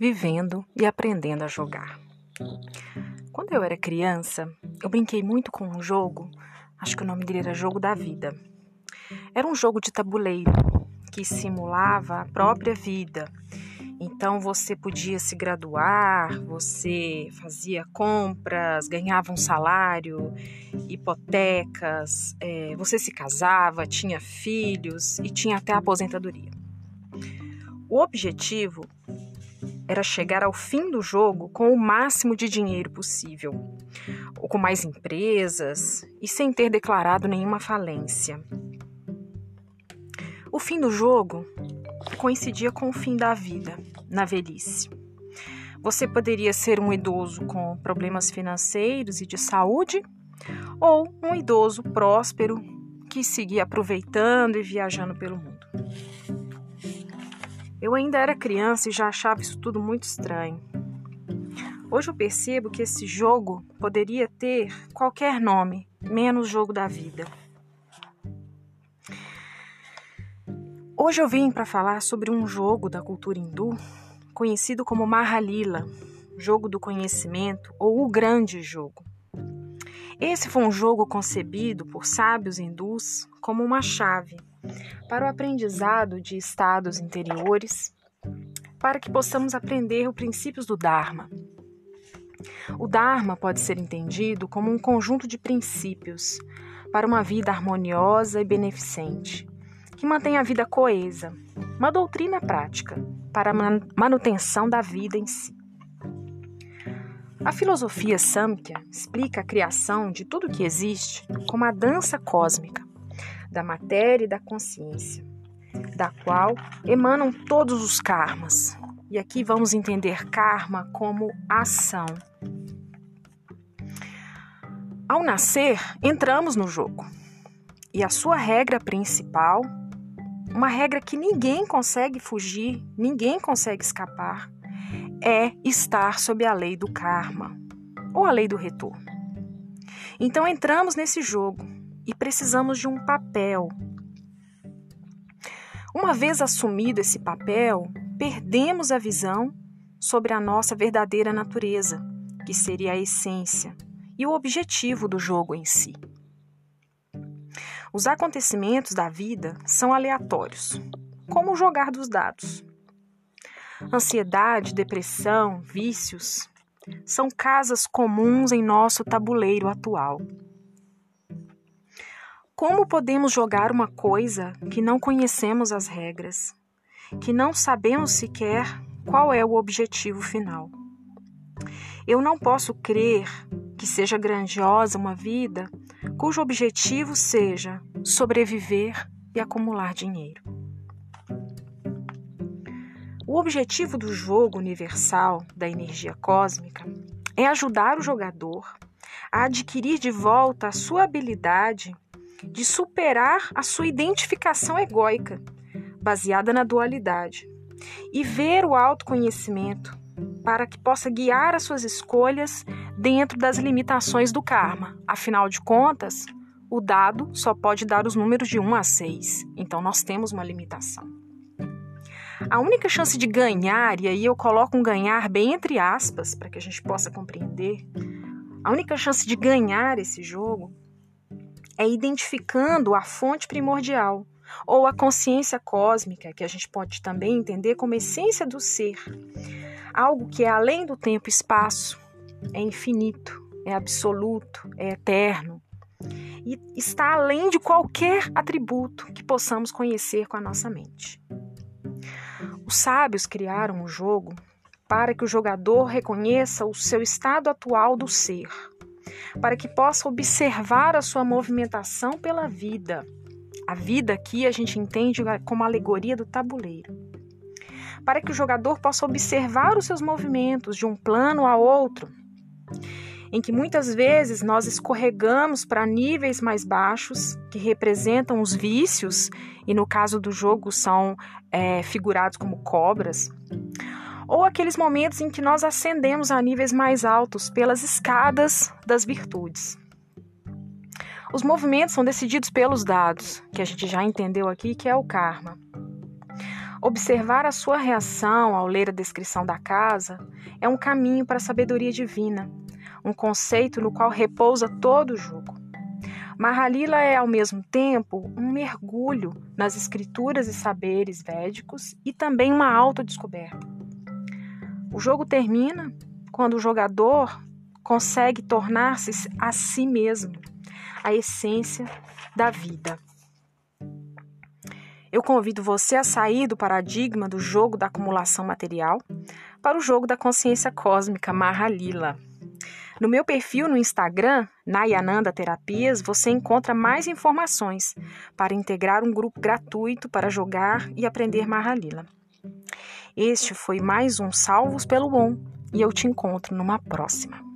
vivendo e aprendendo a jogar. Quando eu era criança, eu brinquei muito com um jogo, acho que o nome dele era Jogo da Vida. Era um jogo de tabuleiro que simulava a própria vida. Então você podia se graduar, você fazia compras, ganhava um salário, hipotecas, é, você se casava, tinha filhos e tinha até aposentadoria. O objetivo era chegar ao fim do jogo com o máximo de dinheiro possível, ou com mais empresas e sem ter declarado nenhuma falência. O fim do jogo coincidia com o fim da vida, na velhice. Você poderia ser um idoso com problemas financeiros e de saúde, ou um idoso próspero que seguia aproveitando e viajando pelo mundo. Eu ainda era criança e já achava isso tudo muito estranho. Hoje eu percebo que esse jogo poderia ter qualquer nome, menos jogo da vida. Hoje eu vim para falar sobre um jogo da cultura hindu conhecido como Mahalila, jogo do conhecimento ou o grande jogo. Esse foi um jogo concebido por sábios hindus como uma chave para o aprendizado de estados interiores, para que possamos aprender os princípios do Dharma. O Dharma pode ser entendido como um conjunto de princípios para uma vida harmoniosa e beneficente, que mantém a vida coesa, uma doutrina prática para a manutenção da vida em si. A filosofia Samkhya explica a criação de tudo que existe como a dança cósmica, da matéria e da consciência, da qual emanam todos os karmas. E aqui vamos entender karma como ação. Ao nascer, entramos no jogo. E a sua regra principal, uma regra que ninguém consegue fugir, ninguém consegue escapar, é estar sob a lei do karma, ou a lei do retorno. Então entramos nesse jogo e precisamos de um papel. Uma vez assumido esse papel, perdemos a visão sobre a nossa verdadeira natureza, que seria a essência e o objetivo do jogo em si. Os acontecimentos da vida são aleatórios, como o jogar dos dados. Ansiedade, depressão, vícios são casas comuns em nosso tabuleiro atual. Como podemos jogar uma coisa que não conhecemos as regras, que não sabemos sequer qual é o objetivo final? Eu não posso crer que seja grandiosa uma vida cujo objetivo seja sobreviver e acumular dinheiro. O objetivo do jogo universal da energia cósmica é ajudar o jogador a adquirir de volta a sua habilidade de superar a sua identificação egóica, baseada na dualidade, e ver o autoconhecimento para que possa guiar as suas escolhas dentro das limitações do karma. Afinal de contas, o dado só pode dar os números de 1 a 6, então nós temos uma limitação. A única chance de ganhar, e aí eu coloco um ganhar bem entre aspas, para que a gente possa compreender, a única chance de ganhar esse jogo é identificando a fonte primordial, ou a consciência cósmica, que a gente pode também entender como essência do ser, algo que é além do tempo e espaço, é infinito, é absoluto, é eterno e está além de qualquer atributo que possamos conhecer com a nossa mente. Os sábios criaram o jogo para que o jogador reconheça o seu estado atual do ser para que possa observar a sua movimentação pela vida. A vida aqui a gente entende como alegoria do tabuleiro. Para que o jogador possa observar os seus movimentos de um plano a outro, em que muitas vezes nós escorregamos para níveis mais baixos, que representam os vícios, e no caso do jogo são é, figurados como cobras, ou aqueles momentos em que nós ascendemos a níveis mais altos pelas escadas das virtudes. Os movimentos são decididos pelos dados, que a gente já entendeu aqui que é o karma. Observar a sua reação ao ler a descrição da casa é um caminho para a sabedoria divina, um conceito no qual repousa todo o jogo. Mahalila é, ao mesmo tempo, um mergulho nas escrituras e saberes védicos e também uma autodescoberta. O jogo termina quando o jogador consegue tornar-se a si mesmo, a essência da vida. Eu convido você a sair do paradigma do jogo da acumulação material para o jogo da consciência cósmica Mahalila. No meu perfil no Instagram, Nayananda Terapias, você encontra mais informações para integrar um grupo gratuito para jogar e aprender Mahalila. Este foi mais um Salvos pelo On e eu te encontro numa próxima.